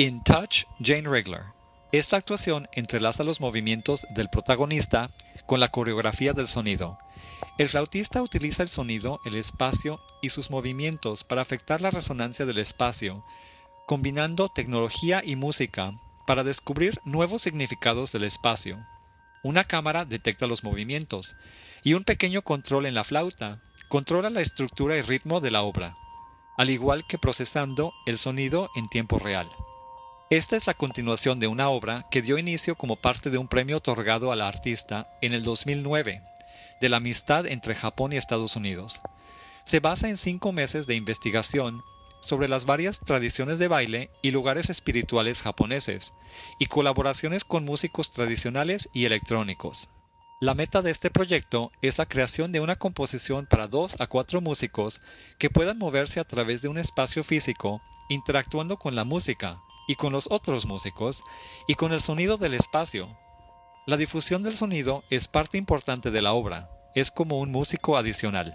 In Touch, Jane Regler. Esta actuación entrelaza los movimientos del protagonista con la coreografía del sonido. El flautista utiliza el sonido, el espacio y sus movimientos para afectar la resonancia del espacio, combinando tecnología y música para descubrir nuevos significados del espacio. Una cámara detecta los movimientos y un pequeño control en la flauta controla la estructura y ritmo de la obra, al igual que procesando el sonido en tiempo real. Esta es la continuación de una obra que dio inicio como parte de un premio otorgado a la artista en el 2009, de la amistad entre Japón y Estados Unidos. Se basa en cinco meses de investigación sobre las varias tradiciones de baile y lugares espirituales japoneses, y colaboraciones con músicos tradicionales y electrónicos. La meta de este proyecto es la creación de una composición para dos a cuatro músicos que puedan moverse a través de un espacio físico, interactuando con la música, y con los otros músicos, y con el sonido del espacio. La difusión del sonido es parte importante de la obra, es como un músico adicional.